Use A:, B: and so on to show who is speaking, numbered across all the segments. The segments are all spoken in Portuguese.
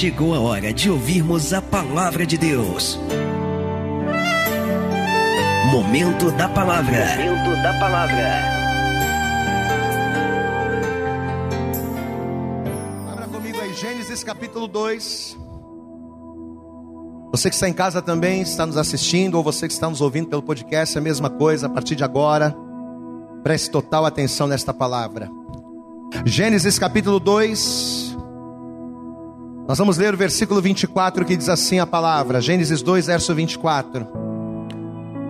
A: chegou a hora de ouvirmos a palavra de Deus. Momento da palavra. Momento da palavra.
B: Abra comigo aí, Gênesis capítulo 2. Você que está em casa também, está nos assistindo, ou você que está nos ouvindo pelo podcast, é a mesma coisa, a partir de agora, preste total atenção nesta palavra. Gênesis capítulo 2, nós vamos ler o versículo 24 que diz assim a palavra, Gênesis 2, verso 24.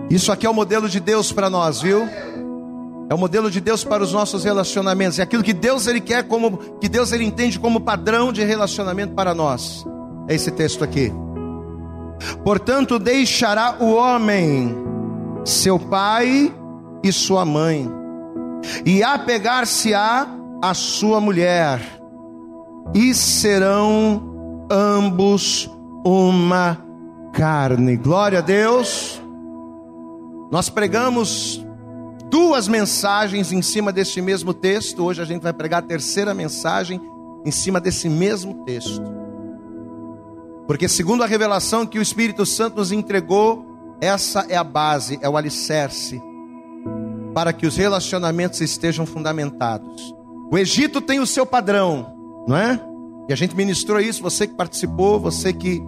B: Isso aqui é o modelo de Deus para nós, viu? É o modelo de Deus para os nossos relacionamentos, é aquilo que Deus ele quer como que Deus ele entende como padrão de relacionamento para nós. É esse texto aqui. Portanto, deixará o homem seu pai e sua mãe, e apegar-se-á a sua mulher, e serão ambos uma carne. Glória a Deus. Nós pregamos duas mensagens em cima deste mesmo texto. Hoje a gente vai pregar a terceira mensagem em cima desse mesmo texto. Porque, segundo a revelação que o Espírito Santo nos entregou, essa é a base, é o alicerce para que os relacionamentos estejam fundamentados. O Egito tem o seu padrão, não é? E a gente ministrou isso, você que participou, você que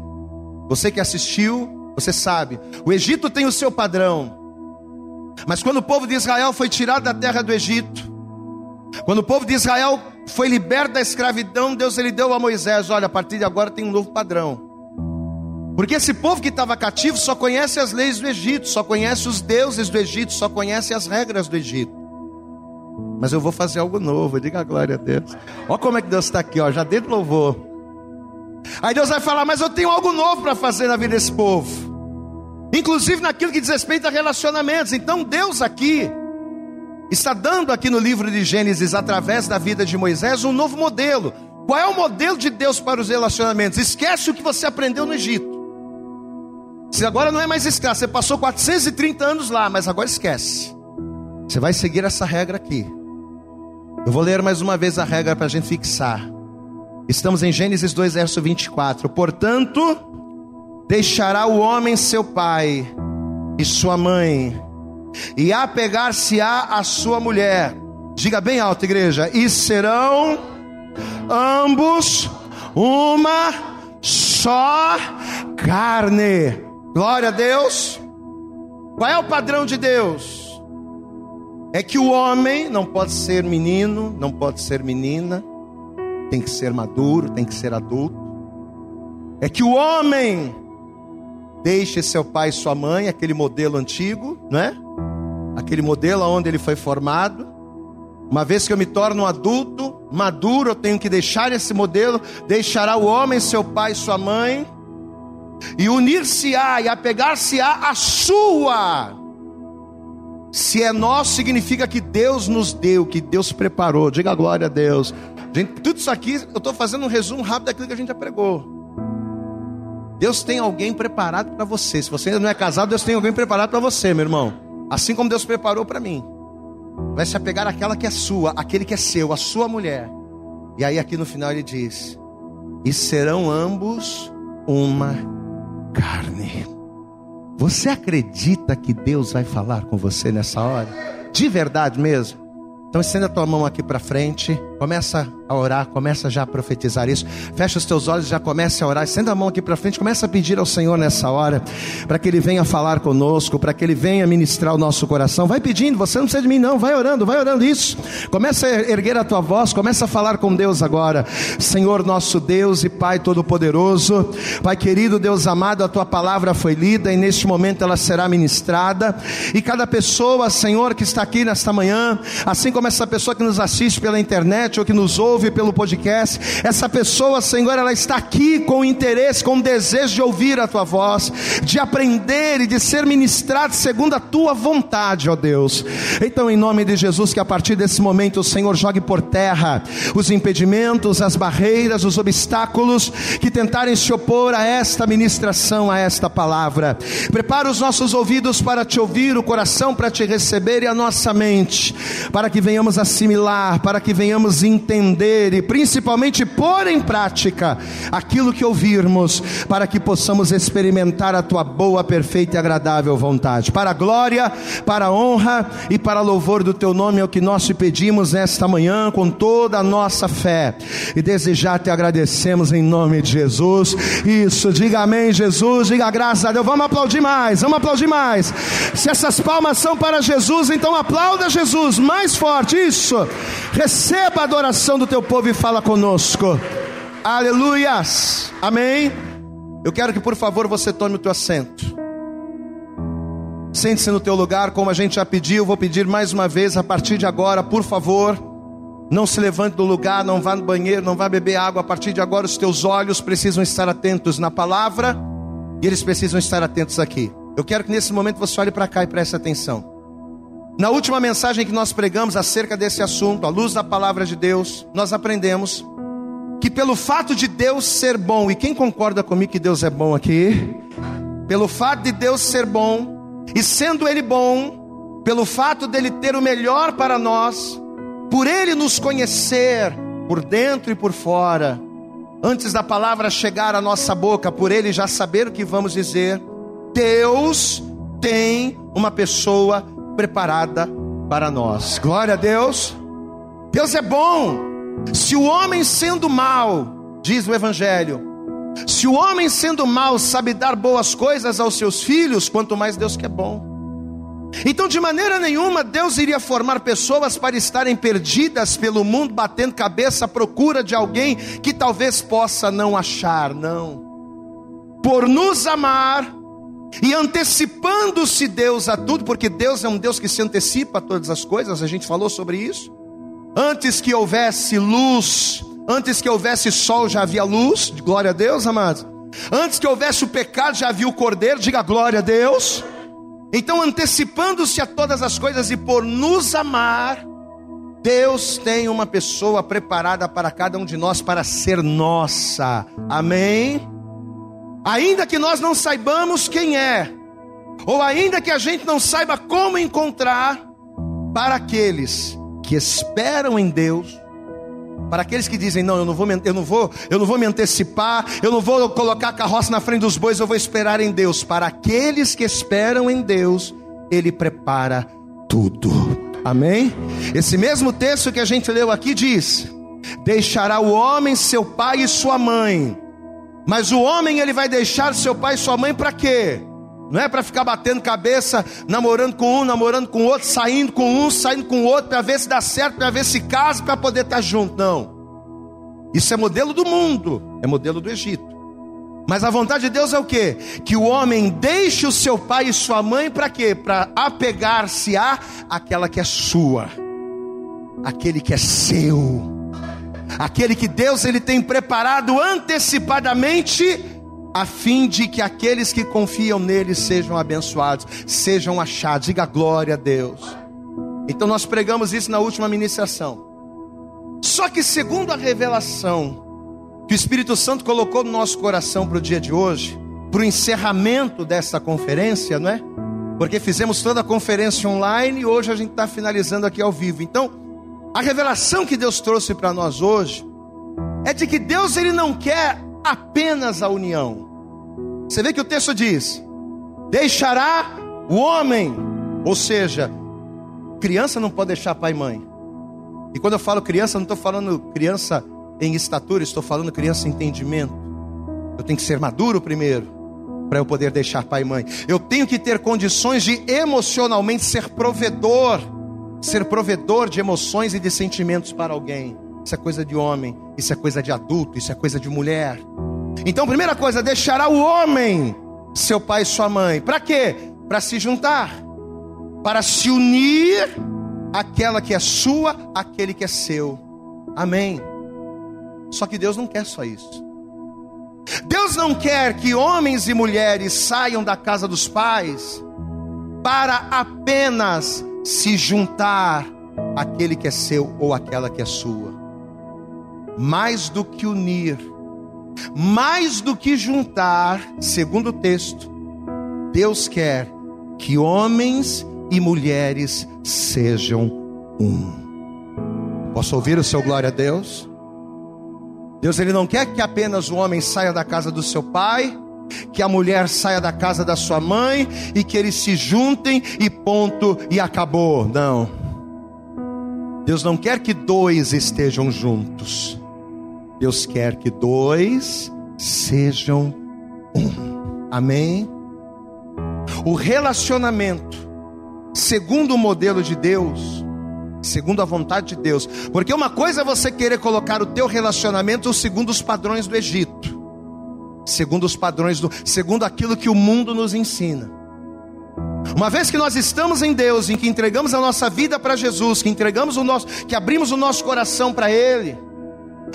B: você que assistiu, você sabe. O Egito tem o seu padrão. Mas quando o povo de Israel foi tirado da terra do Egito, quando o povo de Israel foi liberto da escravidão, Deus ele deu a Moisés, olha, a partir de agora tem um novo padrão. Porque esse povo que estava cativo só conhece as leis do Egito, só conhece os deuses do Egito, só conhece as regras do Egito. Mas eu vou fazer algo novo, diga a glória a Deus. Olha como é que Deus está aqui, ó, já dentro louvor. Aí Deus vai falar, mas eu tenho algo novo para fazer na vida desse povo. Inclusive naquilo que diz respeito a relacionamentos. Então Deus aqui está dando aqui no livro de Gênesis, através da vida de Moisés, um novo modelo. Qual é o modelo de Deus para os relacionamentos? Esquece o que você aprendeu no Egito. Se agora não é mais escravo, você passou 430 anos lá, mas agora esquece. Você vai seguir essa regra aqui. Eu vou ler mais uma vez a regra para a gente fixar. Estamos em Gênesis 2, verso 24. Portanto, deixará o homem seu pai e sua mãe, e apegar-se-á a sua mulher. Diga bem alto, igreja. E serão ambos uma só carne. Glória a Deus. Qual é o padrão de Deus? É que o homem não pode ser menino, não pode ser menina, tem que ser maduro, tem que ser adulto. É que o homem deixe seu pai e sua mãe, aquele modelo antigo, não é? Aquele modelo onde ele foi formado. Uma vez que eu me torno um adulto, maduro, eu tenho que deixar esse modelo, deixará o homem seu pai e sua mãe e unir-se-á e apegar-se-á a sua. Se é nosso, significa que Deus nos deu, que Deus preparou. Diga glória a Deus. Gente, tudo isso aqui, eu estou fazendo um resumo rápido daquilo que a gente já pregou. Deus tem alguém preparado para você. Se você ainda não é casado, Deus tem alguém preparado para você, meu irmão. Assim como Deus preparou para mim. Vai se apegar àquela que é sua, aquele que é seu, a sua mulher. E aí aqui no final ele diz: E serão ambos uma carne. Você acredita que Deus vai falar com você nessa hora? De verdade mesmo? Então estenda a tua mão aqui para frente, começa a orar, começa já a profetizar isso. Fecha os teus olhos, já começa a orar. Estenda a mão aqui para frente, começa a pedir ao Senhor nessa hora, para que Ele venha falar conosco, para que Ele venha ministrar o nosso coração. Vai pedindo, você não precisa de mim não, vai orando, vai orando isso. Começa a erguer a tua voz, começa a falar com Deus agora. Senhor nosso Deus e Pai Todo-Poderoso, Pai querido, Deus amado, a tua palavra foi lida e neste momento ela será ministrada. E cada pessoa, Senhor, que está aqui nesta manhã, assim como essa pessoa que nos assiste pela internet ou que nos ouve pelo podcast, essa pessoa, Senhor, ela está aqui com interesse, com desejo de ouvir a tua voz, de aprender e de ser ministrado segundo a tua vontade, ó Deus. Então, em nome de Jesus, que a partir desse momento o Senhor jogue por terra os impedimentos, as barreiras, os obstáculos que tentarem se opor a esta ministração, a esta palavra. Prepara os nossos ouvidos para te ouvir, o coração para te receber e a nossa mente, para que venhamos assimilar, para que venhamos entender e principalmente pôr em prática aquilo que ouvirmos, para que possamos experimentar a tua boa, perfeita e agradável vontade. Para a glória, para a honra e para louvor do teu nome é o que nós te pedimos nesta manhã com toda a nossa fé. E desejar te agradecemos em nome de Jesus. Isso, diga amém, Jesus, diga graças a Deus. Vamos aplaudir mais, vamos aplaudir mais. Se essas palmas são para Jesus, então aplauda Jesus mais forte. Isso. Receba a adoração do teu povo e fala conosco. Aleluias. Amém. Eu quero que por favor você tome o teu assento. Sente-se no teu lugar, como a gente já pediu, vou pedir mais uma vez a partir de agora, por favor, não se levante do lugar, não vá no banheiro, não vá beber água. A partir de agora, os teus olhos precisam estar atentos na palavra e eles precisam estar atentos aqui. Eu quero que nesse momento você olhe para cá e preste atenção. Na última mensagem que nós pregamos acerca desse assunto, à luz da palavra de Deus, nós aprendemos que pelo fato de Deus ser bom, e quem concorda comigo que Deus é bom aqui? Pelo fato de Deus ser bom, e sendo Ele bom, pelo fato dele ter o melhor para nós, por Ele nos conhecer por dentro e por fora, antes da palavra chegar à nossa boca, por Ele já saber o que vamos dizer, Deus tem uma pessoa preparada para nós. Glória a Deus. Deus é bom. Se o homem sendo mal, diz o Evangelho, se o homem sendo mal sabe dar boas coisas aos seus filhos, quanto mais Deus que é bom. Então, de maneira nenhuma, Deus iria formar pessoas para estarem perdidas pelo mundo, batendo cabeça à procura de alguém que talvez possa não achar, não. Por nos amar e antecipando-se Deus a tudo, porque Deus é um Deus que se antecipa a todas as coisas, a gente falou sobre isso. Antes que houvesse luz, Antes que houvesse sol, já havia luz, glória a Deus, amados. Antes que houvesse o pecado, já havia o cordeiro, diga glória a Deus. Então, antecipando-se a todas as coisas e por nos amar, Deus tem uma pessoa preparada para cada um de nós para ser nossa. Amém? Ainda que nós não saibamos quem é, ou ainda que a gente não saiba como encontrar, para aqueles que esperam em Deus, para aqueles que dizem, não, eu não vou, eu não vou, eu não vou me antecipar, eu não vou colocar a carroça na frente dos bois, eu vou esperar em Deus. Para aqueles que esperam em Deus, Ele prepara tudo. Amém? Esse mesmo texto que a gente leu aqui diz: Deixará o homem seu pai e sua mãe. Mas o homem ele vai deixar seu pai e sua mãe para quê? Não é para ficar batendo cabeça, namorando com um, namorando com outro, saindo com um, saindo com outro, para ver se dá certo, para ver se casa, para poder estar tá junto. Não. Isso é modelo do mundo, é modelo do Egito. Mas a vontade de Deus é o quê? Que o homem deixe o seu pai e sua mãe para quê? Para apegar-se a aquela que é sua, aquele que é seu, aquele que Deus ele tem preparado antecipadamente a fim de que aqueles que confiam nele sejam abençoados, sejam achados. Diga glória a Deus. Então nós pregamos isso na última ministração. Só que segundo a revelação que o Espírito Santo colocou no nosso coração para o dia de hoje, para o encerramento dessa conferência, não é? Porque fizemos toda a conferência online e hoje a gente está finalizando aqui ao vivo. Então, a revelação que Deus trouxe para nós hoje é de que Deus ele não quer apenas a união. Você vê que o texto diz: deixará o homem, ou seja, criança não pode deixar pai e mãe. E quando eu falo criança, não estou falando criança em estatura, estou falando criança em entendimento. Eu tenho que ser maduro primeiro, para eu poder deixar pai e mãe. Eu tenho que ter condições de emocionalmente ser provedor, ser provedor de emoções e de sentimentos para alguém. Isso é coisa de homem, isso é coisa de adulto, isso é coisa de mulher. Então, primeira coisa, deixará o homem seu pai e sua mãe. Para quê? Para se juntar, para se unir aquela que é sua, aquele que é seu. Amém. Só que Deus não quer só isso. Deus não quer que homens e mulheres saiam da casa dos pais para apenas se juntar aquele que é seu ou aquela que é sua mais do que unir, mais do que juntar, segundo o texto, Deus quer que homens e mulheres sejam um. Posso ouvir o seu glória a Deus? Deus ele não quer que apenas o homem saia da casa do seu pai, que a mulher saia da casa da sua mãe e que eles se juntem e ponto e acabou. Não. Deus não quer que dois estejam juntos. Deus quer que dois sejam um. Amém? O relacionamento, segundo o modelo de Deus, segundo a vontade de Deus. Porque uma coisa é você querer colocar o teu relacionamento segundo os padrões do Egito, segundo os padrões do, segundo aquilo que o mundo nos ensina. Uma vez que nós estamos em Deus, em que entregamos a nossa vida para Jesus, que entregamos o nosso, que abrimos o nosso coração para Ele,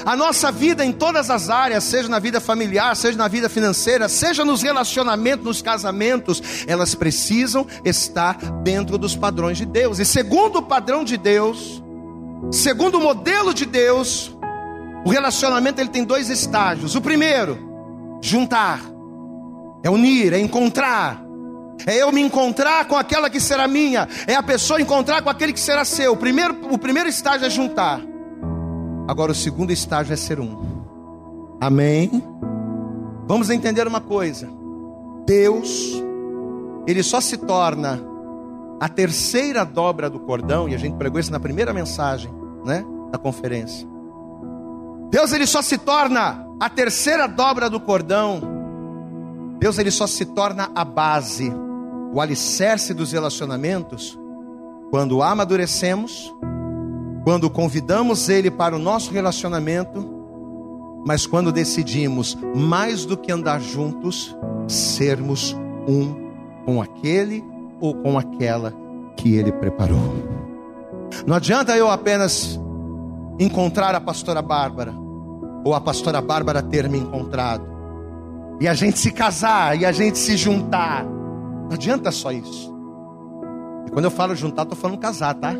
B: a nossa vida em todas as áreas, seja na vida familiar, seja na vida financeira, seja nos relacionamentos, nos casamentos, elas precisam estar dentro dos padrões de Deus. E segundo o padrão de Deus, segundo o modelo de Deus, o relacionamento ele tem dois estágios. O primeiro, juntar, é unir, é encontrar. É eu me encontrar com aquela que será minha, é a pessoa encontrar com aquele que será seu. O primeiro, o primeiro estágio é juntar. Agora o segundo estágio é ser um. Amém? Vamos entender uma coisa. Deus, ele só se torna a terceira dobra do cordão, e a gente pregou isso na primeira mensagem, né, da conferência. Deus ele só se torna a terceira dobra do cordão. Deus ele só se torna a base, o alicerce dos relacionamentos quando amadurecemos quando convidamos Ele para o nosso relacionamento, mas quando decidimos, mais do que andar juntos, sermos um com aquele ou com aquela que Ele preparou. Não adianta eu apenas encontrar a pastora Bárbara, ou a pastora Bárbara ter me encontrado, e a gente se casar, e a gente se juntar. Não adianta só isso. E quando eu falo juntar, estou falando casar, tá?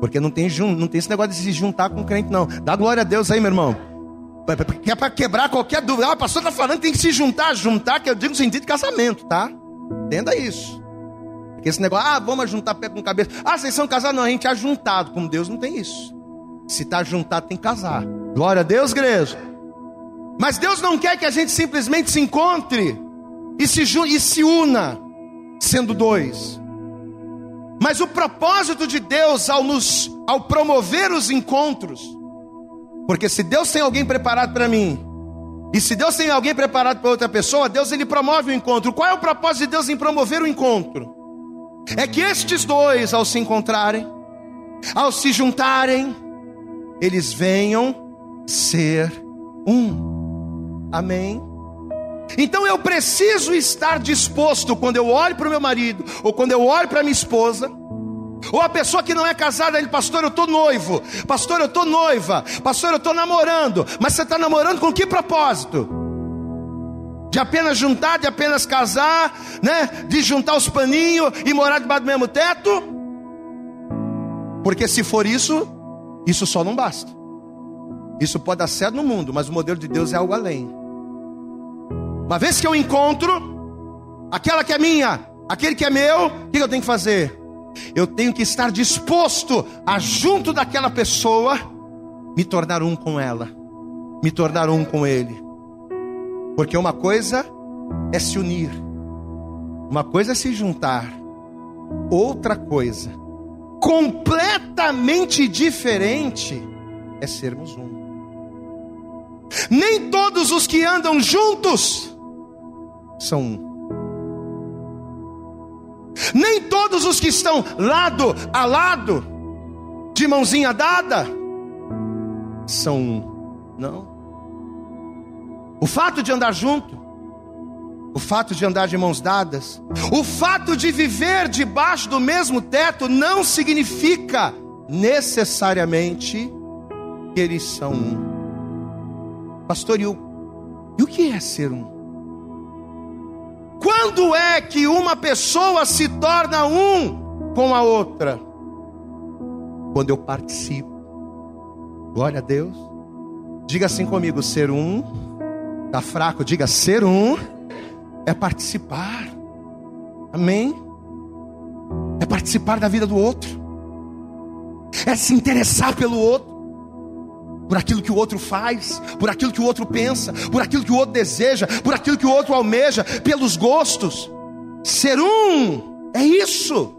B: Porque não tem, não tem esse negócio de se juntar com crente, não. Dá glória a Deus aí, meu irmão. Que é para quebrar qualquer dúvida. Ah, o pastor está falando tem que se juntar. Juntar, que eu digo no sentido de casamento, tá? Entenda isso. Porque esse negócio, ah, vamos juntar pé com cabeça. Ah, vocês são casados? Não, a gente é juntado. Como Deus não tem isso. Se está juntado, tem que casar. Glória a Deus, igreja. Mas Deus não quer que a gente simplesmente se encontre e se, e se una, sendo dois. Mas o propósito de Deus ao nos ao promover os encontros, porque se Deus tem alguém preparado para mim, e se Deus tem alguém preparado para outra pessoa, Deus ele promove o encontro. Qual é o propósito de Deus em promover o encontro? É que estes dois, ao se encontrarem, ao se juntarem, eles venham ser um. Amém. Então eu preciso estar disposto quando eu olho para o meu marido, ou quando eu olho para minha esposa, ou a pessoa que não é casada, ele, pastor, eu estou noivo, pastor, eu estou noiva, pastor, eu estou namorando, mas você está namorando com que propósito? De apenas juntar, de apenas casar, né? De juntar os paninhos e morar debaixo do mesmo teto? Porque se for isso, isso só não basta. Isso pode dar certo no mundo, mas o modelo de Deus é algo além. Uma vez que eu encontro aquela que é minha, aquele que é meu, o que eu tenho que fazer? Eu tenho que estar disposto a, junto daquela pessoa, me tornar um com ela, me tornar um com ele. Porque uma coisa é se unir, uma coisa é se juntar, outra coisa, completamente diferente, é sermos um. Nem todos os que andam juntos são um. Nem todos os que estão lado a lado, de mãozinha dada, são um. Não. O fato de andar junto, o fato de andar de mãos dadas, o fato de viver debaixo do mesmo teto não significa necessariamente que eles são um. Pastor, e o, e o que é ser um? Quando é que uma pessoa se torna um com a outra? Quando eu participo. Glória a Deus. Diga assim comigo: ser um, está fraco, diga ser um, é participar. Amém? É participar da vida do outro. é se interessar pelo outro. Por aquilo que o outro faz, por aquilo que o outro pensa, por aquilo que o outro deseja, por aquilo que o outro almeja, pelos gostos. Ser um é isso.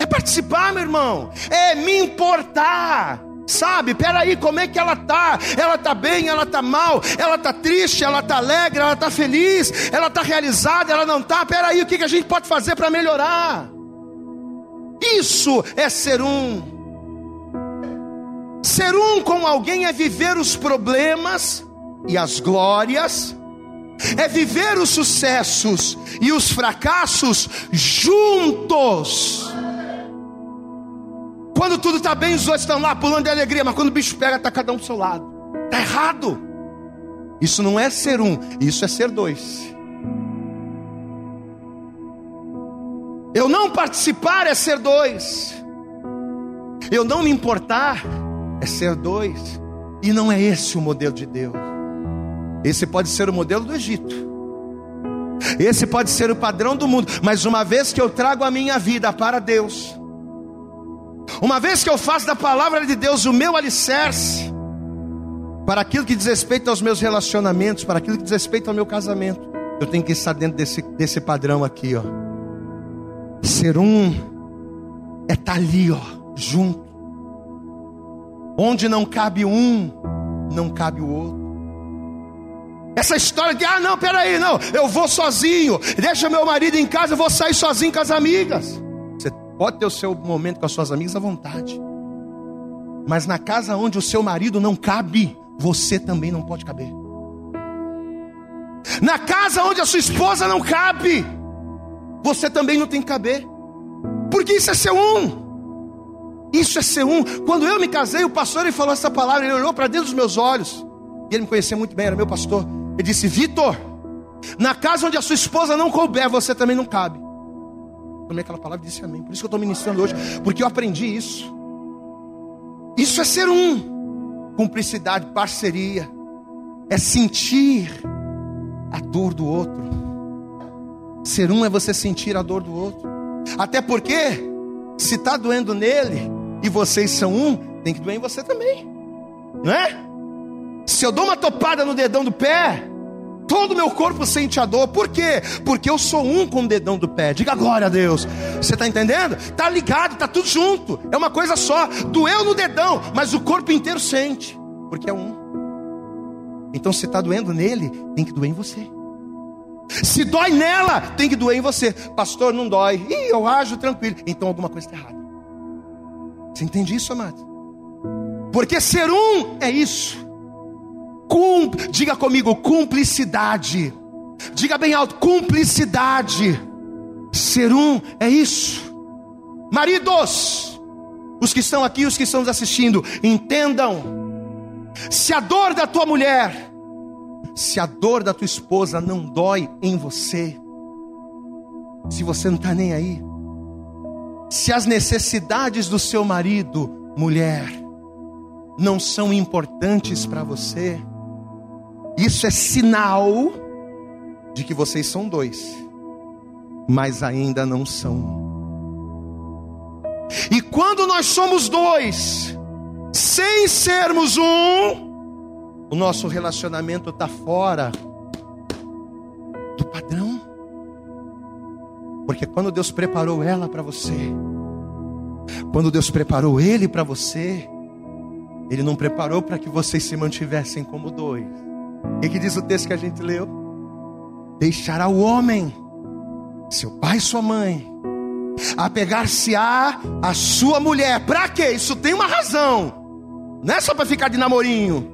B: É participar, meu irmão. É me importar. Sabe, peraí, como é que ela tá? Ela tá bem, ela tá mal, ela tá triste, ela tá alegre, ela tá feliz, ela tá realizada, ela não tá. Peraí, o que, que a gente pode fazer para melhorar? Isso é ser um. Ser um com alguém é viver os problemas e as glórias, é viver os sucessos e os fracassos juntos. Quando tudo está bem, os outros estão lá pulando de alegria, mas quando o bicho pega, está cada um do seu lado. Está errado. Isso não é ser um, isso é ser dois. Eu não participar é ser dois. Eu não me importar é ser dois. E não é esse o modelo de Deus. Esse pode ser o modelo do Egito. Esse pode ser o padrão do mundo. Mas uma vez que eu trago a minha vida para Deus, uma vez que eu faço da palavra de Deus o meu alicerce, para aquilo que diz respeito aos meus relacionamentos, para aquilo que diz respeito ao meu casamento, eu tenho que estar dentro desse, desse padrão aqui, ó. Ser um é estar tá ali, ó, junto. Onde não cabe um, não cabe o outro. Essa história de, ah, não, peraí, não, eu vou sozinho, deixa meu marido em casa, eu vou sair sozinho com as amigas. Você pode ter o seu momento com as suas amigas à vontade, mas na casa onde o seu marido não cabe, você também não pode caber. Na casa onde a sua esposa não cabe, você também não tem que caber, porque isso é ser um. Isso é ser um. Quando eu me casei, o pastor ele falou essa palavra, ele olhou para dentro dos meus olhos. E ele me conhecia muito bem, era meu pastor. Ele disse: Vitor, na casa onde a sua esposa não couber, você também não cabe. Tomei aquela palavra e disse amém. Por isso que eu estou ministrando hoje, porque eu aprendi isso. Isso é ser um. Cumplicidade, parceria. É sentir a dor do outro. Ser um é você sentir a dor do outro. Até porque, se está doendo nele e vocês são um, tem que doer em você também. Não é? Se eu dou uma topada no dedão do pé, todo o meu corpo sente a dor. Por quê? Porque eu sou um com o dedão do pé. Diga glória a Deus. Você está entendendo? Está ligado, está tudo junto. É uma coisa só. Doeu no dedão, mas o corpo inteiro sente. Porque é um. Então, se está doendo nele, tem que doer em você. Se dói nela, tem que doer em você. Pastor, não dói. Ih, eu ajo tranquilo. Então alguma coisa está errada. Você entende isso, amado? Porque ser um é isso. Cum, diga comigo, cumplicidade. Diga bem alto, cumplicidade. Ser um é isso. Maridos, os que estão aqui, os que estão nos assistindo, entendam. Se a dor da tua mulher, se a dor da tua esposa não dói em você, se você não está nem aí, se as necessidades do seu marido, mulher, não são importantes para você, isso é sinal de que vocês são dois, mas ainda não são. E quando nós somos dois, sem sermos um, o nosso relacionamento está fora do padrão. Porque quando Deus preparou ela para você, quando Deus preparou ele para você, Ele não preparou para que vocês se mantivessem como dois. O que, diz o texto que a gente leu? Deixará o homem, seu pai e sua mãe, apegar-se-á a sua mulher. Para quê? Isso tem uma razão. Não é só para ficar de namorinho.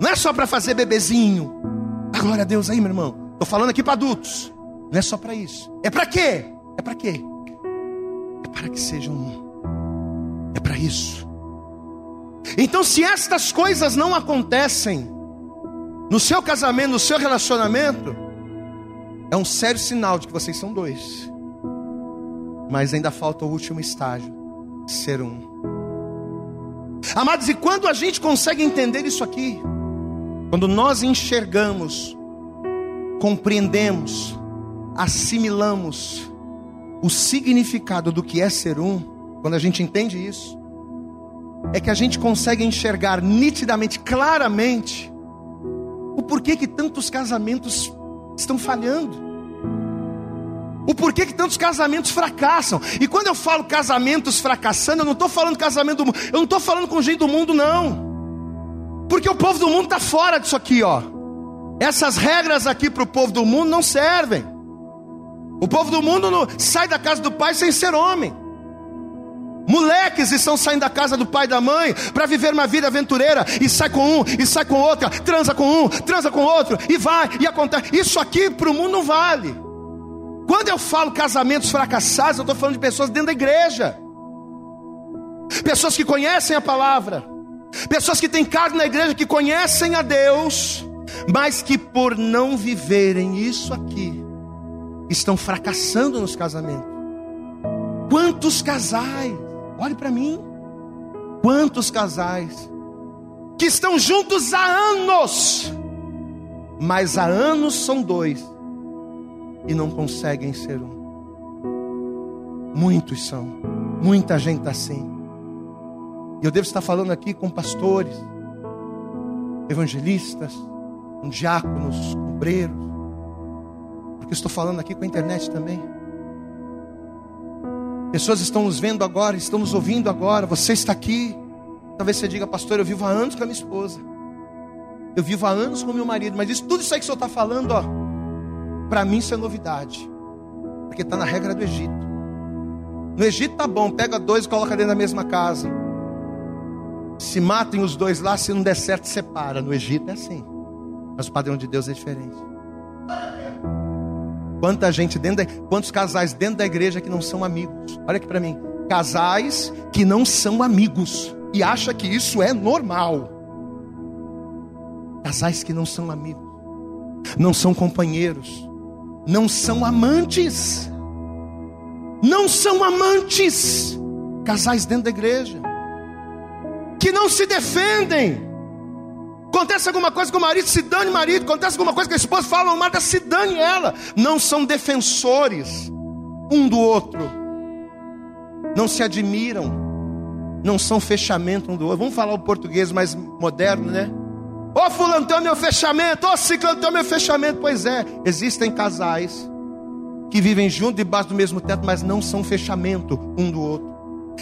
B: Não é só para fazer bebezinho. Glória a Deus aí, meu irmão. Estou falando aqui para adultos. Não é só para isso. É para quê? É para quê? É para que sejam um. É para isso. Então, se estas coisas não acontecem, no seu casamento, no seu relacionamento, é um sério sinal de que vocês são dois. Mas ainda falta o último estágio ser um. Amados, e quando a gente consegue entender isso aqui, quando nós enxergamos, compreendemos, assimilamos o significado do que é ser um, quando a gente entende isso, é que a gente consegue enxergar nitidamente, claramente, o porquê que tantos casamentos estão falhando. O porquê que tantos casamentos fracassam. E quando eu falo casamentos fracassando, eu não estou falando casamento do mundo. Eu não estou falando com gente do mundo, não. Porque o povo do mundo está fora disso aqui, ó. Essas regras aqui para o povo do mundo não servem. O povo do mundo não, sai da casa do pai sem ser homem. Moleques estão saindo da casa do pai e da mãe para viver uma vida aventureira e sai com um, e sai com outra, transa com um, transa com outro, e vai, e acontece. Isso aqui para o mundo não vale. Quando eu falo casamentos fracassados, eu estou falando de pessoas dentro da igreja, pessoas que conhecem a palavra, pessoas que têm carne na igreja, que conhecem a Deus, mas que por não viverem isso aqui, estão fracassando nos casamentos. Quantos casais, olhe para mim, quantos casais que estão juntos há anos, mas há anos são dois e não conseguem ser um. Muitos são, muita gente está assim. E eu devo estar falando aqui com pastores, evangelistas, com diáconos, obreiros, porque estou falando aqui com a internet também. Pessoas estão nos vendo agora, estão nos ouvindo agora. Você está aqui. Talvez você diga, pastor, eu vivo há anos com a minha esposa. Eu vivo há anos com meu marido. Mas isso, tudo isso aí que o senhor está falando, ó, para mim isso é novidade. Porque está na regra do Egito. No Egito tá bom, pega dois e coloca dentro da mesma casa. Se matem os dois lá, se não der certo, separa. No Egito é assim. Mas o padrão de Deus é diferente. Quanta gente dentro da, quantos casais dentro da igreja que não são amigos? Olha aqui para mim. Casais que não são amigos e acha que isso é normal. Casais que não são amigos, não são companheiros, não são amantes. Não são amantes. Casais dentro da igreja que não se defendem Acontece alguma coisa com o marido, se dane marido. Acontece alguma coisa com a esposa, fala uma se dane ela. Não são defensores um do outro. Não se admiram. Não são fechamento um do outro. Vamos falar o português mais moderno, né? Ô oh, fulano, tem o meu fechamento. Ô oh, ciclano, tem o meu fechamento. Pois é, existem casais que vivem juntos debaixo do mesmo teto, mas não são fechamento um do outro.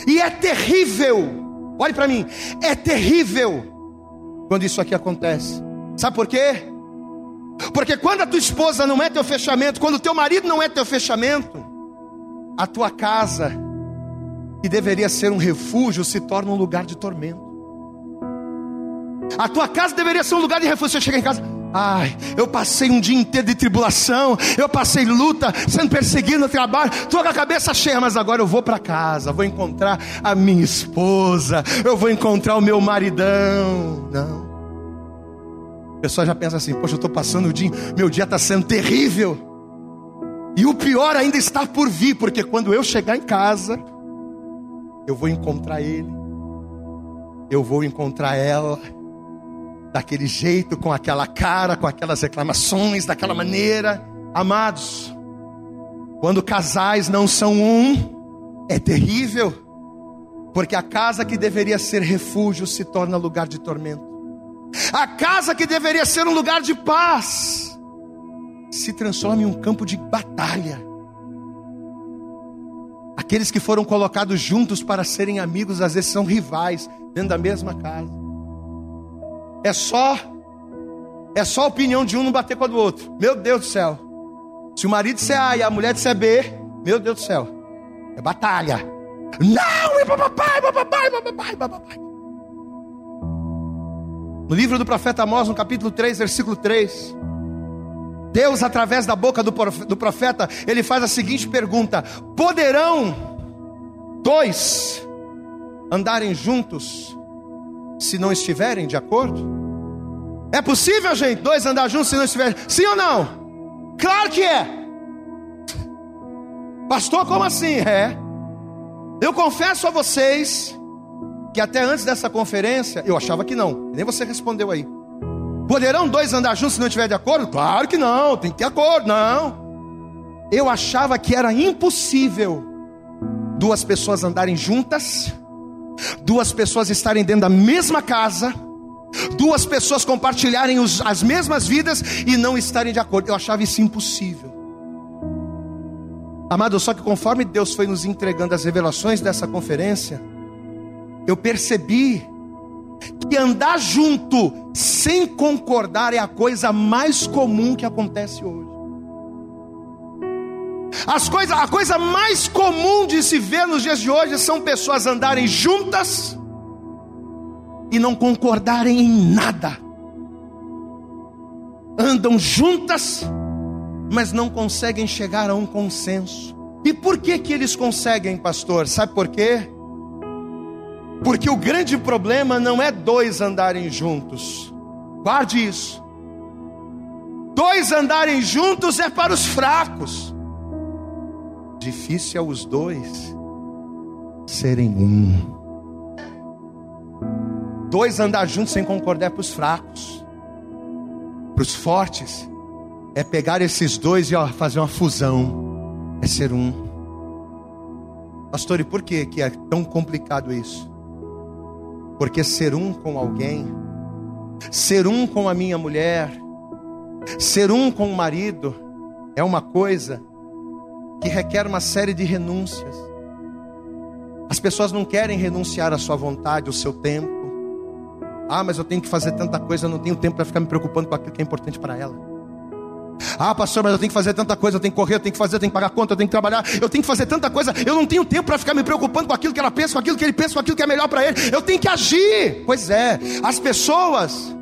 B: E é terrível. Olhe para mim, é terrível quando isso aqui acontece. Sabe por quê? Porque quando a tua esposa não é teu fechamento, quando o teu marido não é teu fechamento, a tua casa, que deveria ser um refúgio, se torna um lugar de tormento. A tua casa deveria ser um lugar de refúgio. Você chega em casa, ai, eu passei um dia inteiro de tribulação, eu passei luta, sendo perseguido no trabalho, estou com a cabeça cheia, mas agora eu vou para casa, vou encontrar a minha esposa, eu vou encontrar o meu maridão. Não. A pessoa já pensa assim: poxa, eu estou passando o dia, meu dia está sendo terrível. E o pior ainda está por vir, porque quando eu chegar em casa, eu vou encontrar ele, eu vou encontrar ela, daquele jeito, com aquela cara, com aquelas reclamações, daquela maneira. Amados, quando casais não são um, é terrível, porque a casa que deveria ser refúgio se torna lugar de tormento. A casa que deveria ser um lugar de paz se transforma em um campo de batalha. Aqueles que foram colocados juntos para serem amigos, às vezes são rivais dentro da mesma casa. É só é só a opinião de um não bater com a do outro. Meu Deus do céu. Se o marido disser A e a mulher disser B, meu Deus do céu. É batalha. Não, é papai, papai, papai, papai. No livro do profeta Amós, no capítulo 3, versículo 3, Deus, através da boca do profeta, ele faz a seguinte pergunta: Poderão dois andarem juntos se não estiverem de acordo? É possível, gente, dois andar juntos se não estiverem? Sim ou não? Claro que é. Pastor, como assim? É. Eu confesso a vocês que até antes dessa conferência, eu achava que não, nem você respondeu aí. Poderão dois andar juntos se não estiver de acordo? Claro que não, tem que ter acordo, não. Eu achava que era impossível duas pessoas andarem juntas duas pessoas estarem dentro da mesma casa, duas pessoas compartilharem os, as mesmas vidas e não estarem de acordo. Eu achava isso impossível. Amado, só que conforme Deus foi nos entregando as revelações dessa conferência, eu percebi que andar junto sem concordar é a coisa mais comum que acontece hoje. As coisa, a coisa mais comum de se ver nos dias de hoje são pessoas andarem juntas e não concordarem em nada. Andam juntas, mas não conseguem chegar a um consenso. E por que que eles conseguem, pastor? Sabe por quê? Porque o grande problema não é dois andarem juntos. Guarde isso. Dois andarem juntos é para os fracos. Difícil é os dois serem um. Dois andar juntos sem concordar é para os fracos. Para os fortes é pegar esses dois e ó, fazer uma fusão. É ser um. Pastor, e por que, que é tão complicado isso? Porque ser um com alguém, ser um com a minha mulher, ser um com o marido, é uma coisa que requer uma série de renúncias. As pessoas não querem renunciar à sua vontade, ao seu tempo. Ah, mas eu tenho que fazer tanta coisa, eu não tenho tempo para ficar me preocupando com aquilo que é importante para ela. Ah, pastor, mas eu tenho que fazer tanta coisa, eu tenho que correr, eu tenho que fazer, eu tenho que pagar conta, eu tenho que trabalhar, eu tenho que fazer tanta coisa, eu não tenho tempo para ficar me preocupando com aquilo que ela pensa, com aquilo que ele pensa, com aquilo que é melhor para ele. Eu tenho que agir. Pois é, as pessoas,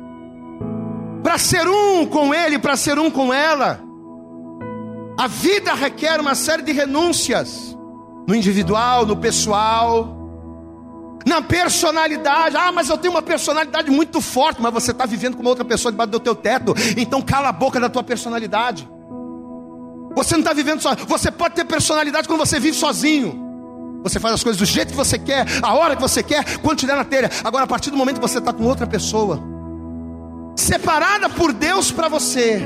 B: para ser um com ele, para ser um com ela, a vida requer uma série de renúncias no individual, no pessoal na personalidade. Ah, mas eu tenho uma personalidade muito forte, mas você está vivendo com uma outra pessoa debaixo do teu teto. Então cala a boca da tua personalidade. Você não está vivendo só. Você pode ter personalidade quando você vive sozinho. Você faz as coisas do jeito que você quer, a hora que você quer, quando te der na telha. Agora, a partir do momento que você está com outra pessoa, separada por Deus para você,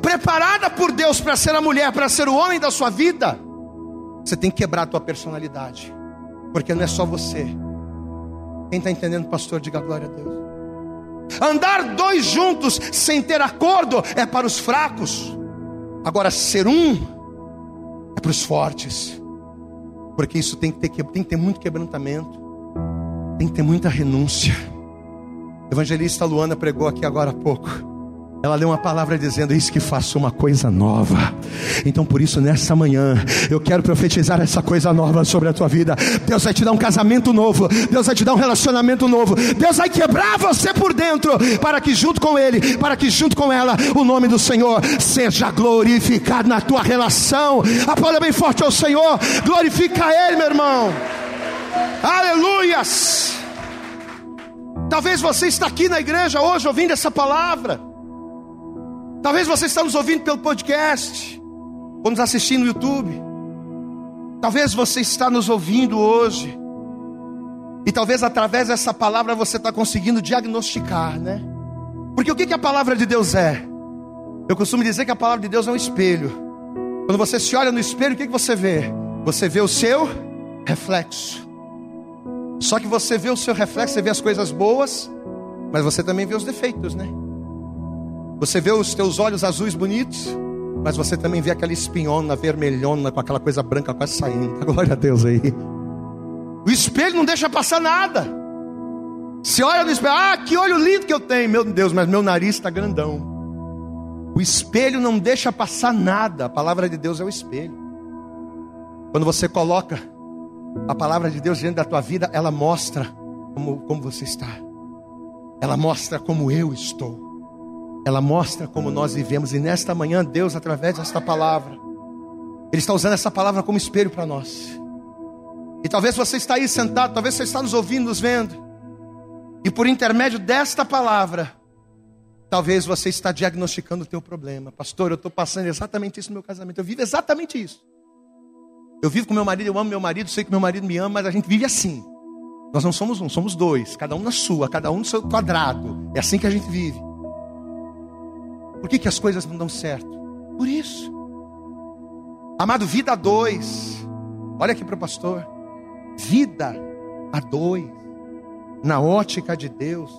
B: preparada por Deus para ser a mulher, para ser o homem da sua vida, você tem que quebrar a tua personalidade. Porque não é só você. Quem está entendendo, pastor, diga glória a Deus. Andar dois juntos sem ter acordo é para os fracos. Agora, ser um é para os fortes. Porque isso tem que, ter, tem que ter muito quebrantamento, tem que ter muita renúncia. Evangelista Luana pregou aqui agora há pouco. Ela leu uma palavra dizendo: Isso que faço uma coisa nova. Então, por isso, nessa manhã, eu quero profetizar essa coisa nova sobre a tua vida. Deus vai te dar um casamento novo. Deus vai te dar um relacionamento novo. Deus vai quebrar você por dentro. Para que, junto com Ele, para que, junto com ela, o nome do Senhor seja glorificado na tua relação. Aplauda bem forte ao Senhor. Glorifica Ele, meu irmão. Aleluias. Talvez você está aqui na igreja hoje ouvindo essa palavra. Talvez você está nos ouvindo pelo podcast, ou nos assistindo no YouTube. Talvez você está nos ouvindo hoje. E talvez através dessa palavra você está conseguindo diagnosticar, né? Porque o que, que a palavra de Deus é? Eu costumo dizer que a palavra de Deus é um espelho. Quando você se olha no espelho, o que, que você vê? Você vê o seu reflexo. Só que você vê o seu reflexo, você vê as coisas boas, mas você também vê os defeitos, né? Você vê os teus olhos azuis bonitos, mas você também vê aquela espinhona vermelhona com aquela coisa branca quase saindo. Glória a Deus aí. O espelho não deixa passar nada. Se olha no espelho, ah, que olho lindo que eu tenho, meu Deus, mas meu nariz está grandão. O espelho não deixa passar nada. A palavra de Deus é o espelho. Quando você coloca a palavra de Deus diante da tua vida, ela mostra como, como você está. Ela mostra como eu estou ela mostra como nós vivemos. E nesta manhã, Deus, através desta palavra, Ele está usando essa palavra como espelho para nós. E talvez você está aí sentado, talvez você está nos ouvindo, nos vendo. E por intermédio desta palavra, talvez você está diagnosticando o teu problema. Pastor, eu estou passando exatamente isso no meu casamento. Eu vivo exatamente isso. Eu vivo com meu marido, eu amo meu marido, sei que meu marido me ama, mas a gente vive assim. Nós não somos um, somos dois, cada um na sua, cada um no seu quadrado. É assim que a gente vive. Por que, que as coisas não dão certo? Por isso. Amado, vida dois. Olha aqui para o pastor. Vida a dois, na ótica de Deus,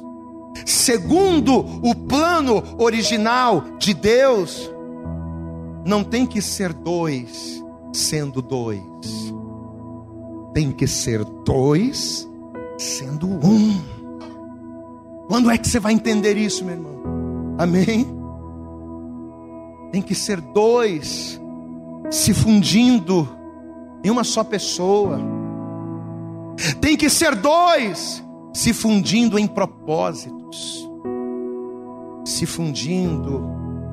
B: segundo o plano original de Deus, não tem que ser dois sendo dois, tem que ser dois sendo um. Quando é que você vai entender isso, meu irmão? Amém? Tem que ser dois se fundindo em uma só pessoa. Tem que ser dois se fundindo em propósitos, se fundindo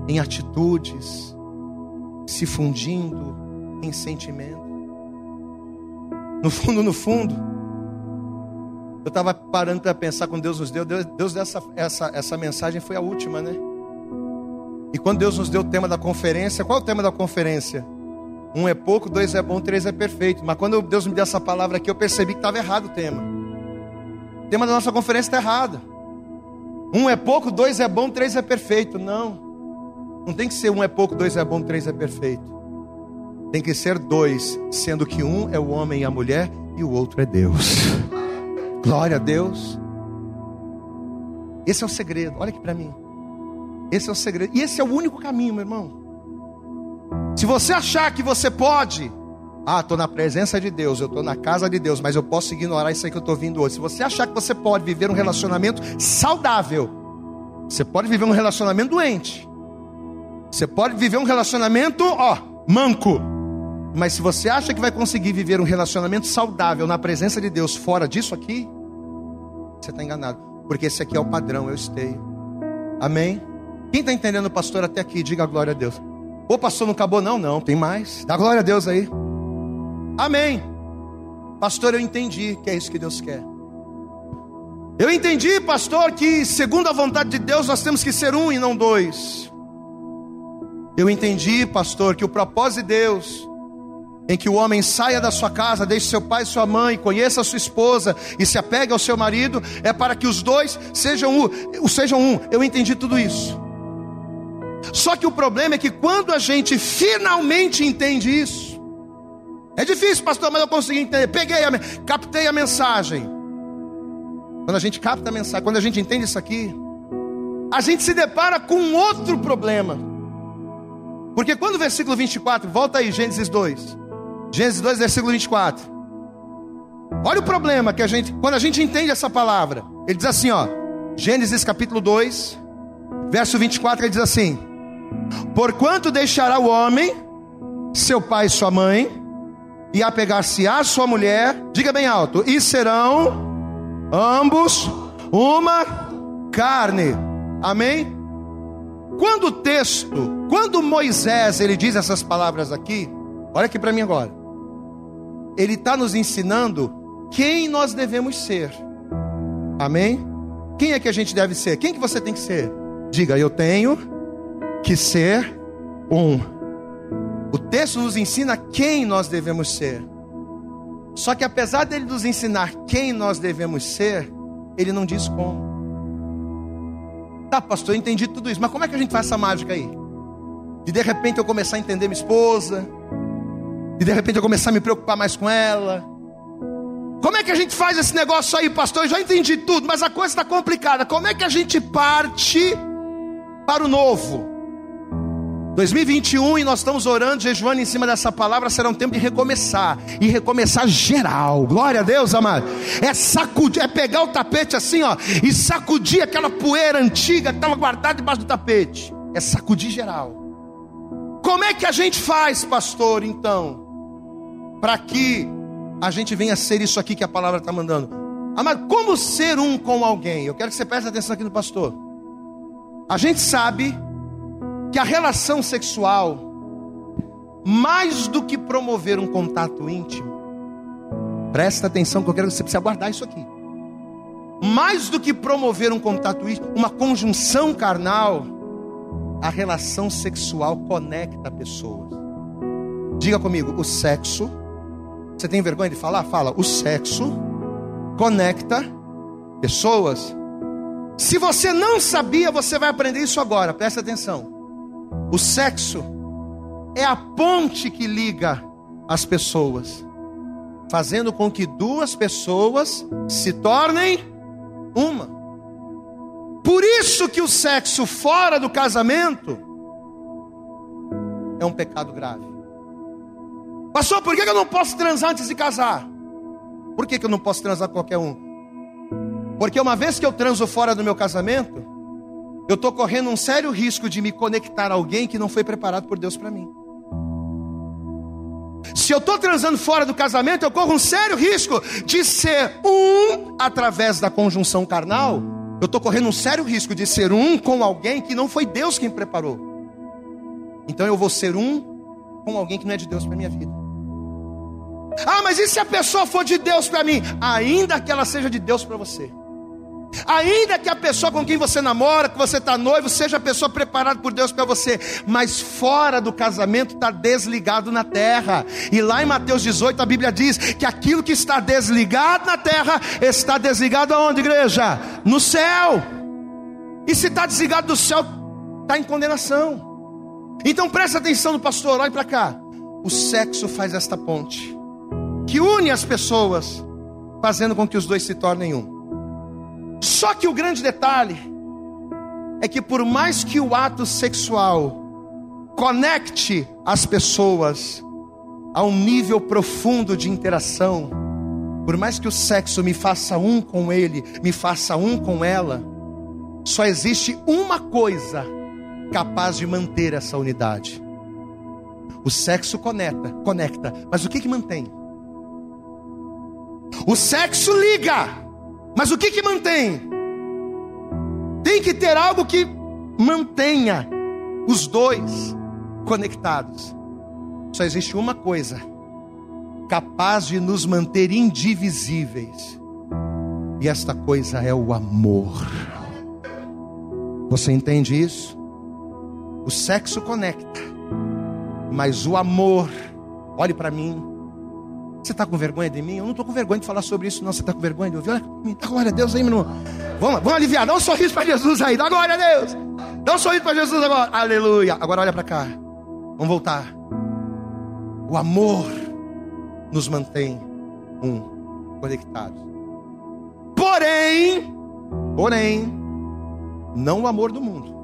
B: em atitudes, se fundindo em sentimento. No fundo, no fundo, eu estava parando para pensar quando Deus nos deu. Deus, Deus deu essa, essa, essa mensagem, foi a última, né? E quando Deus nos deu o tema da conferência, qual é o tema da conferência? Um é pouco, dois é bom, três é perfeito. Mas quando Deus me deu essa palavra aqui, eu percebi que estava errado o tema. O tema da nossa conferência está errado. Um é pouco, dois é bom, três é perfeito. Não. Não tem que ser um é pouco, dois é bom, três é perfeito. Tem que ser dois, sendo que um é o homem e a mulher e o outro é Deus. Glória a Deus. Esse é o segredo. Olha aqui para mim. Esse é o segredo. E esse é o único caminho, meu irmão. Se você achar que você pode, ah, estou na presença de Deus, eu estou na casa de Deus, mas eu posso ignorar isso aí que eu estou vindo hoje. Se você achar que você pode viver um relacionamento saudável, você pode viver um relacionamento doente. Você pode viver um relacionamento, ó, manco. Mas se você acha que vai conseguir viver um relacionamento saudável na presença de Deus fora disso aqui, você está enganado. Porque esse aqui é o padrão, eu esteio. Amém? Quem está entendendo, pastor, até aqui, diga glória a Deus. Ô pastor, não acabou? Não, não, tem mais. Dá glória a Deus aí. Amém. Pastor, eu entendi que é isso que Deus quer. Eu entendi, pastor, que segundo a vontade de Deus nós temos que ser um e não dois. Eu entendi, pastor, que o propósito de Deus em que o homem saia da sua casa, deixe seu pai e sua mãe, conheça a sua esposa e se apegue ao seu marido, é para que os dois sejam um. Sejam um. Eu entendi tudo isso. Só que o problema é que quando a gente finalmente entende isso, é difícil, pastor, mas eu consegui entender. Peguei, a, captei a mensagem. Quando a gente capta a mensagem, quando a gente entende isso aqui, a gente se depara com um outro problema. Porque quando o versículo 24, volta aí, Gênesis 2. Gênesis 2, versículo 24. Olha o problema que a gente, quando a gente entende essa palavra, ele diz assim, ó, Gênesis capítulo 2, verso 24, ele diz assim: Porquanto deixará o homem seu pai e sua mãe, e apegar-se à sua mulher, diga bem alto, e serão ambos uma carne. Amém? Quando o texto, quando Moisés ele diz essas palavras aqui, olha aqui para mim agora ele está nos ensinando quem nós devemos ser. Amém? Quem é que a gente deve ser? Quem que você tem que ser? Diga, eu tenho que ser um. O texto nos ensina quem nós devemos ser. Só que apesar dele nos ensinar quem nós devemos ser, ele não diz como. Tá, pastor, eu entendi tudo isso, mas como é que a gente faz essa mágica aí? De de repente eu começar a entender minha esposa, e de repente eu começar a me preocupar mais com ela. Como é que a gente faz esse negócio aí, pastor? Eu já entendi tudo, mas a coisa está complicada. Como é que a gente parte para o novo? 2021 e nós estamos orando, jejuando em cima dessa palavra, será um tempo de recomeçar e recomeçar geral. Glória a Deus, amado. É sacudir, é pegar o tapete assim, ó, e sacudir aquela poeira antiga que estava guardada debaixo do tapete. É sacudir geral. Como é que a gente faz, pastor, então? para que a gente venha ser isso aqui que a palavra está mandando. Amado, como ser um com alguém? Eu quero que você preste atenção aqui no pastor. A gente sabe que a relação sexual, mais do que promover um contato íntimo, presta atenção que eu quero que você precisa guardar isso aqui. Mais do que promover um contato íntimo, uma conjunção carnal, a relação sexual conecta pessoas. Diga comigo, o sexo você tem vergonha de falar? Fala. O sexo conecta pessoas. Se você não sabia, você vai aprender isso agora. Presta atenção. O sexo é a ponte que liga as pessoas. fazendo com que duas pessoas se tornem uma. Por isso que o sexo fora do casamento é um pecado grave. Pastor, por que eu não posso transar antes de casar? Por que eu não posso transar com qualquer um? Porque uma vez que eu transo fora do meu casamento, eu estou correndo um sério risco de me conectar a alguém que não foi preparado por Deus para mim. Se eu estou transando fora do casamento, eu corro um sério risco de ser um através da conjunção carnal. Eu estou correndo um sério risco de ser um com alguém que não foi Deus quem preparou. Então eu vou ser um com alguém que não é de Deus para minha vida. Ah, mas e se a pessoa for de Deus para mim? Ainda que ela seja de Deus para você. Ainda que a pessoa com quem você namora, que você está noivo, seja a pessoa preparada por Deus para você, mas fora do casamento está desligado na terra. E lá em Mateus 18 a Bíblia diz que aquilo que está desligado na terra está desligado aonde, igreja? No céu. E se está desligado do céu, está em condenação. Então presta atenção no pastor, olhe para cá. O sexo faz esta ponte que une as pessoas, fazendo com que os dois se tornem um. Só que o grande detalhe é que, por mais que o ato sexual conecte as pessoas a um nível profundo de interação, por mais que o sexo me faça um com ele, me faça um com ela, só existe uma coisa capaz de manter essa unidade. O sexo conecta, conecta, mas o que que mantém? O sexo liga, mas o que que mantém? Tem que ter algo que mantenha os dois conectados. Só existe uma coisa capaz de nos manter indivisíveis. E esta coisa é o amor. Você entende isso? O sexo conecta, mas o amor, olhe para mim, você está com vergonha de mim? Eu não estou com vergonha de falar sobre isso, não. Você está com vergonha de ouvir? Olha, dá glória a Deus aí, meu irmão. Vamos, vamos aliviar. Dá um sorriso para Jesus aí. Dá glória a Deus. Dá um sorriso para Jesus agora. Aleluia. Agora olha para cá. Vamos voltar. O amor nos mantém um, conectados. Porém, porém, não o amor do mundo.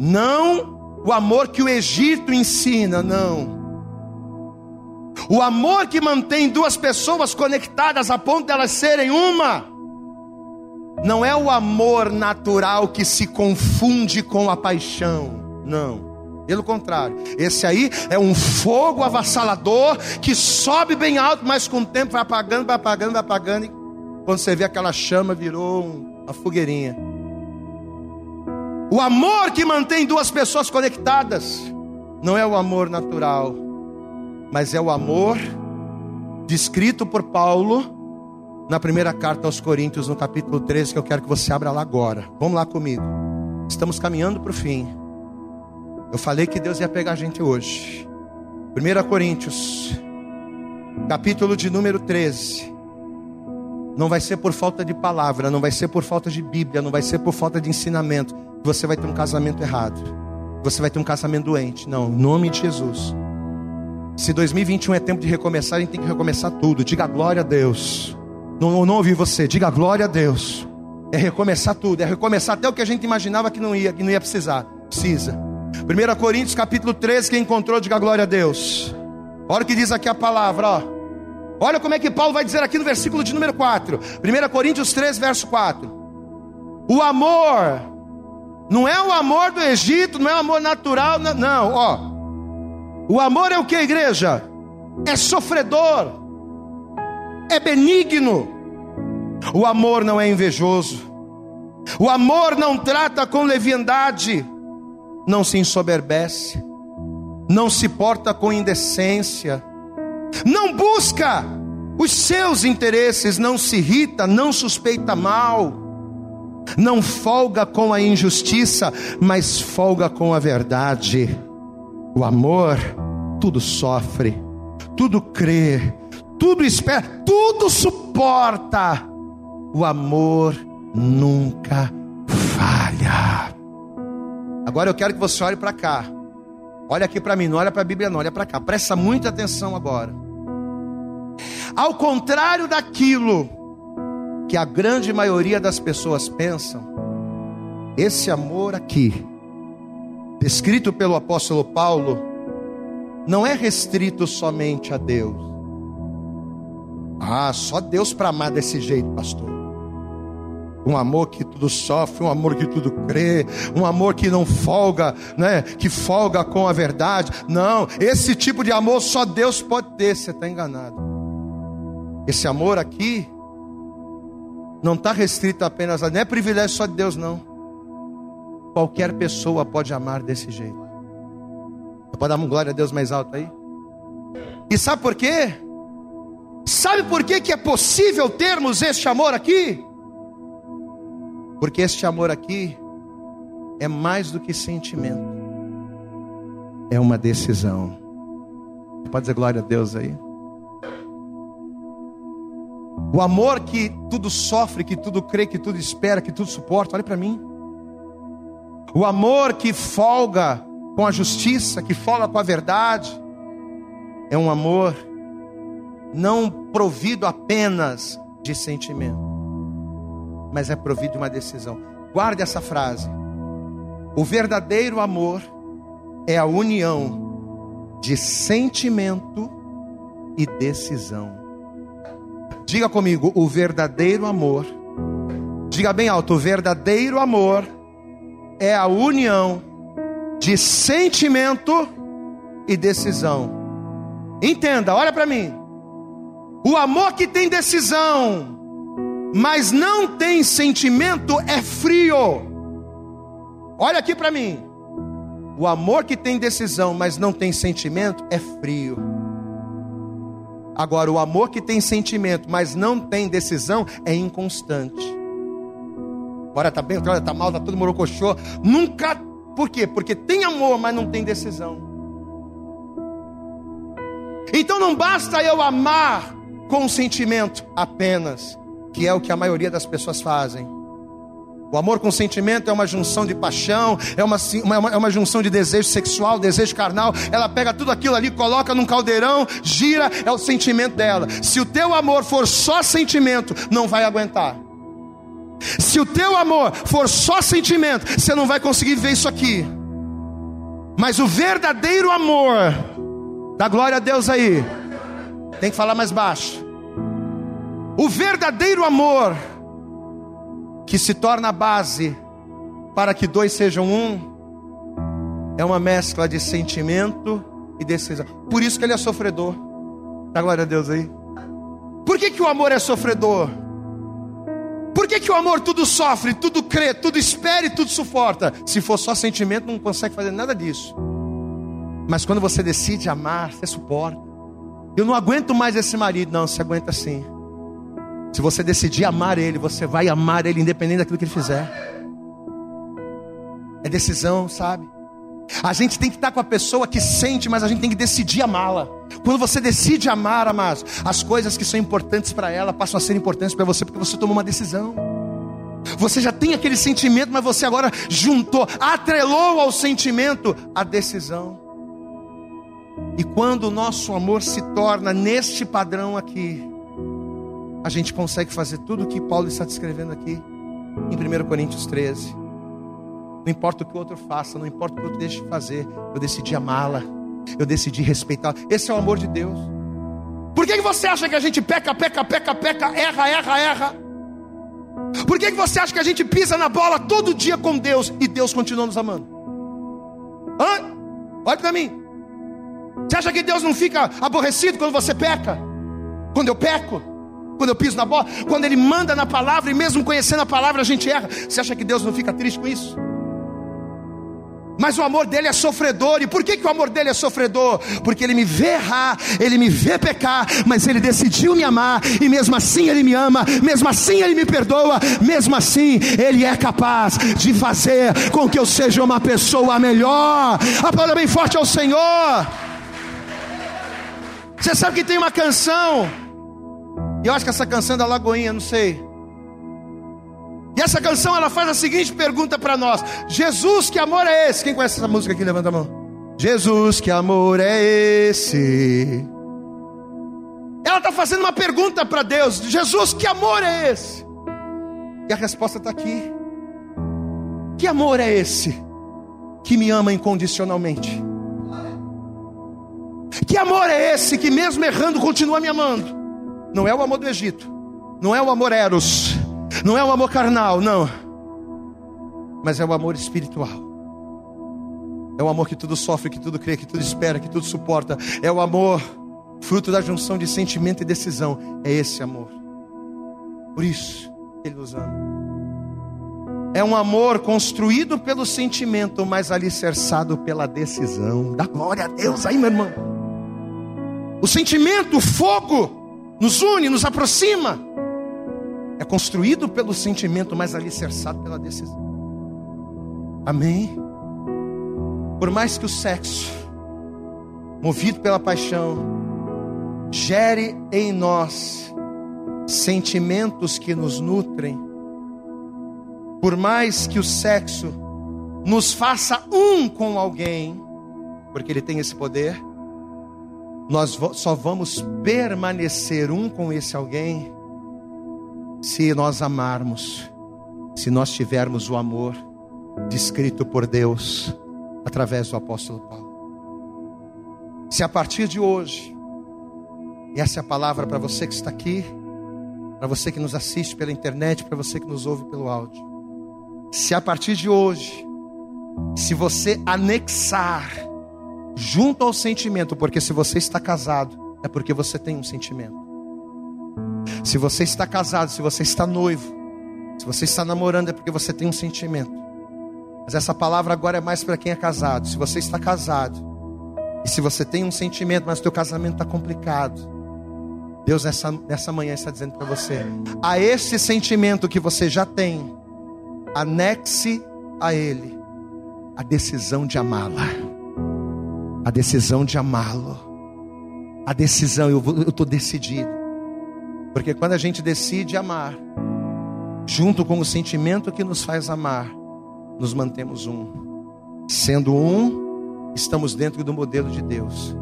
B: Não o amor que o Egito ensina, não o amor que mantém duas pessoas conectadas a ponto de elas serem uma, não é o amor natural que se confunde com a paixão, não. Pelo contrário, esse aí é um fogo avassalador que sobe bem alto, mas com o tempo vai apagando, vai apagando, vai apagando. E quando você vê aquela chama, virou uma fogueirinha. O amor que mantém duas pessoas conectadas não é o amor natural, mas é o amor descrito por Paulo na primeira carta aos Coríntios, no capítulo 13, que eu quero que você abra lá agora. Vamos lá comigo. Estamos caminhando para o fim. Eu falei que Deus ia pegar a gente hoje. 1 Coríntios, capítulo de número 13. Não vai ser por falta de palavra, não vai ser por falta de Bíblia, não vai ser por falta de ensinamento. Você vai ter um casamento errado. Você vai ter um casamento doente. Não, em nome de Jesus. Se 2021 é tempo de recomeçar, a gente tem que recomeçar tudo. Diga glória a Deus. Não, não ouvi você, diga glória a Deus. É recomeçar tudo, é recomeçar até o que a gente imaginava que não ia, que não ia precisar. Precisa. 1 Coríntios capítulo 13, quem encontrou, diga glória a Deus. Olha o que diz aqui a palavra, ó. Olha como é que Paulo vai dizer aqui no versículo de número 4. 1 Coríntios 13, verso 4. O amor não é o amor do Egito, não é o amor natural, não, não ó. O amor é o que, igreja? É sofredor, é benigno. O amor não é invejoso. O amor não trata com leviandade, não se ensoberbece, não se porta com indecência, não busca os seus interesses, não se irrita, não suspeita mal, não folga com a injustiça, mas folga com a verdade. O amor tudo sofre, tudo crê, tudo espera, tudo suporta. O amor nunca falha. Agora eu quero que você olhe para cá. Olha aqui para mim, não olha para a Bíblia, não, olha para cá. Presta muita atenção agora. Ao contrário daquilo que a grande maioria das pessoas pensam, esse amor aqui, descrito pelo apóstolo Paulo, não é restrito somente a Deus. Ah, só Deus para amar desse jeito, pastor um amor que tudo sofre, um amor que tudo crê, um amor que não folga, né? Que folga com a verdade. Não, esse tipo de amor só Deus pode ter. Você está enganado. Esse amor aqui não está restrito apenas a, não é privilégio só de Deus, não. Qualquer pessoa pode amar desse jeito. Pode dar uma glória a Deus mais alto aí? E sabe por quê? Sabe por quê que é possível termos este amor aqui? Porque este amor aqui é mais do que sentimento, é uma decisão. Pode dizer glória a Deus aí? O amor que tudo sofre, que tudo crê, que tudo espera, que tudo suporta, olha para mim. O amor que folga com a justiça, que folga com a verdade, é um amor não provido apenas de sentimento mas é provido de uma decisão. Guarde essa frase. O verdadeiro amor é a união de sentimento e decisão. Diga comigo, o verdadeiro amor. Diga bem alto, o verdadeiro amor é a união de sentimento e decisão. Entenda, olha para mim. O amor que tem decisão mas não tem sentimento, é frio. Olha aqui para mim. O amor que tem decisão, mas não tem sentimento, é frio. Agora, o amor que tem sentimento, mas não tem decisão, é inconstante. Agora tá bem, olha, tá mal, tá todo morocochô. Nunca. Por quê? Porque tem amor, mas não tem decisão. Então não basta eu amar com sentimento apenas que é o que a maioria das pessoas fazem. O amor com sentimento é uma junção de paixão, é uma, uma, é uma junção de desejo sexual, desejo carnal. Ela pega tudo aquilo ali, coloca num caldeirão, gira, é o sentimento dela. Se o teu amor for só sentimento, não vai aguentar. Se o teu amor for só sentimento, você não vai conseguir ver isso aqui. Mas o verdadeiro amor, dá glória a Deus aí, tem que falar mais baixo. O verdadeiro amor, que se torna a base para que dois sejam um, é uma mescla de sentimento e decisão. Por isso que ele é sofredor. Dá glória a Deus aí. Por que, que o amor é sofredor? Por que, que o amor tudo sofre, tudo crê, tudo espera e tudo suporta? Se for só sentimento, não consegue fazer nada disso. Mas quando você decide amar, você suporta. Eu não aguento mais esse marido, não, você aguenta sim. Se você decidir amar Ele, você vai amar Ele independente daquilo que Ele fizer. É decisão, sabe? A gente tem que estar com a pessoa que sente, mas a gente tem que decidir amá-la. Quando você decide amar, amados, as coisas que são importantes para ela passam a ser importantes para você, porque você tomou uma decisão. Você já tem aquele sentimento, mas você agora juntou, atrelou ao sentimento a decisão. E quando o nosso amor se torna neste padrão aqui, a gente consegue fazer tudo o que Paulo está descrevendo aqui em 1 Coríntios 13. Não importa o que o outro faça, não importa o que o outro deixe de fazer, eu decidi amá-la, eu decidi respeitá-la. Esse é o amor de Deus. Por que, que você acha que a gente peca, peca, peca, peca, erra, erra, erra? Por que, que você acha que a gente pisa na bola todo dia com Deus e Deus continua nos amando? Hã? Olha para mim. Você acha que Deus não fica aborrecido quando você peca? Quando eu peco? quando eu piso na bola, quando Ele manda na palavra, e mesmo conhecendo a palavra, a gente erra. Você acha que Deus não fica triste com isso? Mas o amor dele é sofredor. E por que, que o amor dele é sofredor? Porque ele me vê errar, ele me vê pecar, mas ele decidiu me amar, e mesmo assim ele me ama, mesmo assim ele me perdoa, mesmo assim ele é capaz de fazer com que eu seja uma pessoa melhor. Aplauda bem forte ao Senhor. Você sabe que tem uma canção eu acho que essa canção é da Lagoinha, não sei. Essa canção ela faz a seguinte pergunta para nós: Jesus, que amor é esse? Quem conhece essa música aqui? Levanta a mão. Jesus, que amor é esse? Ela está fazendo uma pergunta para Deus: Jesus, que amor é esse? E a resposta está aqui. Que amor é esse que me ama incondicionalmente? Que amor é esse que, mesmo errando, continua me amando? Não é o amor do Egito, não é o amor eros, não é o amor carnal, não, mas é o amor espiritual. É o amor que tudo sofre, que tudo crê, que tudo espera, que tudo suporta. É o amor fruto da junção de sentimento e decisão. É esse amor. Por isso, Ele nos ama. É um amor construído pelo sentimento, mas alicerçado pela decisão. Dá glória a Deus aí, meu irmão. O sentimento, o fogo, nos une, nos aproxima. É construído pelo sentimento, mas alicerçado pela decisão. Amém? Por mais que o sexo, movido pela paixão, gere em nós sentimentos que nos nutrem, por mais que o sexo nos faça um com alguém, porque ele tem esse poder, nós só vamos permanecer um com esse alguém se nós amarmos, se nós tivermos o amor descrito por Deus através do apóstolo Paulo. Se a partir de hoje, essa é a palavra para você que está aqui, para você que nos assiste pela internet, para você que nos ouve pelo áudio. Se a partir de hoje, se você anexar junto ao sentimento, porque se você está casado, é porque você tem um sentimento. Se você está casado, se você está noivo, se você está namorando, é porque você tem um sentimento. Mas essa palavra agora é mais para quem é casado. Se você está casado, e se você tem um sentimento, mas o teu casamento está complicado, Deus nessa, nessa manhã está dizendo para você: a esse sentimento que você já tem, anexe a ele a decisão de amá-la, a decisão de amá-lo, a decisão, eu estou decidido, porque quando a gente decide amar, junto com o sentimento que nos faz amar, nos mantemos um. Sendo um, estamos dentro do modelo de Deus.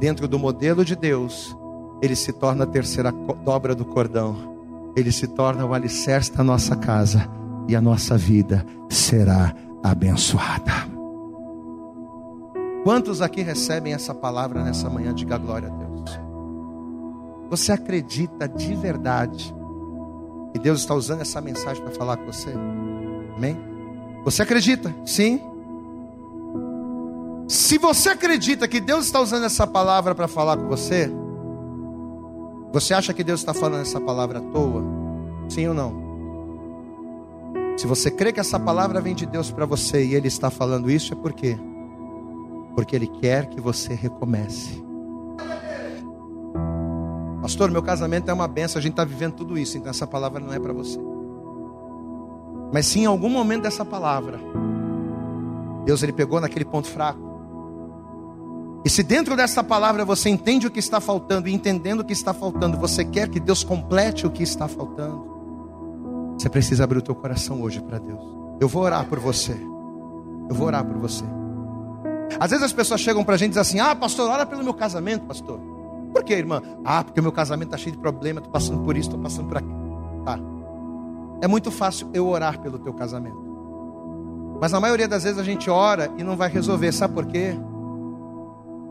B: Dentro do modelo de Deus, ele se torna a terceira dobra do cordão. Ele se torna o alicerce da nossa casa e a nossa vida será abençoada. Quantos aqui recebem essa palavra nessa manhã? Diga glória a Deus. Você acredita de verdade que Deus está usando essa mensagem para falar com você? Amém? Você acredita? Sim. Se você acredita que Deus está usando essa palavra para falar com você, você acha que Deus está falando essa palavra à toa? Sim ou não? Se você crê que essa palavra vem de Deus para você e Ele está falando isso, é por quê? Porque Ele quer que você recomece. Pastor, meu casamento é uma benção, a gente está vivendo tudo isso, então essa palavra não é para você. Mas se em algum momento dessa palavra, Deus ele pegou naquele ponto fraco. E se dentro dessa palavra você entende o que está faltando, e entendendo o que está faltando, você quer que Deus complete o que está faltando, você precisa abrir o teu coração hoje para Deus. Eu vou orar por você. Eu vou orar por você. Às vezes as pessoas chegam para a gente e dizem assim: Ah, pastor, ora pelo meu casamento, pastor. Por quê, irmã? Ah, porque o meu casamento está cheio de problema, estou passando por isso, estou passando por aquilo. Tá. É muito fácil eu orar pelo teu casamento. Mas na maioria das vezes a gente ora e não vai resolver. Sabe por quê?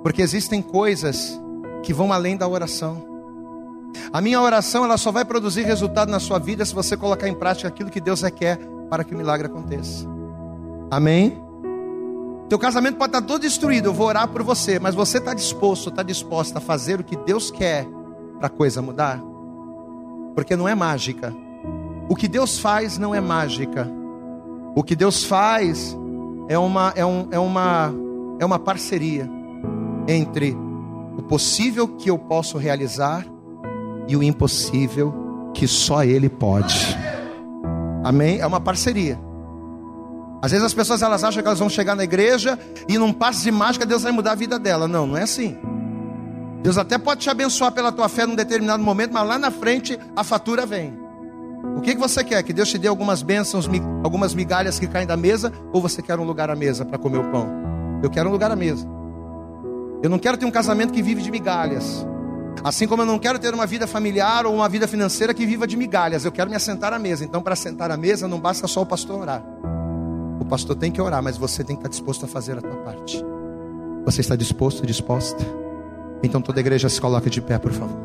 B: Porque existem coisas que vão além da oração. A minha oração ela só vai produzir resultado na sua vida se você colocar em prática aquilo que Deus requer para que o milagre aconteça. Amém? Teu casamento pode estar todo destruído, eu vou orar por você, mas você está disposto, está disposta a fazer o que Deus quer para a coisa mudar? Porque não é mágica. O que Deus faz não é mágica. O que Deus faz é uma, é, um, é uma, é uma parceria entre o possível que eu posso realizar e o impossível que só Ele pode. Amém? É uma parceria. Às vezes as pessoas elas acham que elas vão chegar na igreja e num passo de mágica Deus vai mudar a vida dela. Não, não é assim. Deus até pode te abençoar pela tua fé num determinado momento, mas lá na frente a fatura vem. O que, que você quer? Que Deus te dê algumas bênçãos, algumas migalhas que caem da mesa? Ou você quer um lugar à mesa para comer o pão? Eu quero um lugar à mesa. Eu não quero ter um casamento que vive de migalhas. Assim como eu não quero ter uma vida familiar ou uma vida financeira que viva de migalhas, eu quero me assentar à mesa. Então, para sentar à mesa, não basta só o pastor orar. O pastor tem que orar, mas você tem que estar disposto a fazer a tua parte. Você está disposto, disposta? Então toda igreja se coloque de pé, por favor.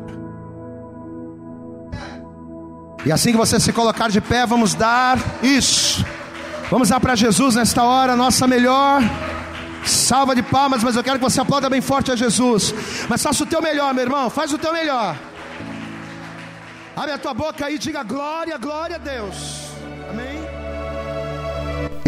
B: E assim que você se colocar de pé, vamos dar isso. Vamos dar para Jesus nesta hora, nossa melhor salva de palmas, mas eu quero que você aplauda bem forte a Jesus. Mas faça o teu melhor, meu irmão, faz o teu melhor. Abre a tua boca e diga glória, glória a Deus. Amém.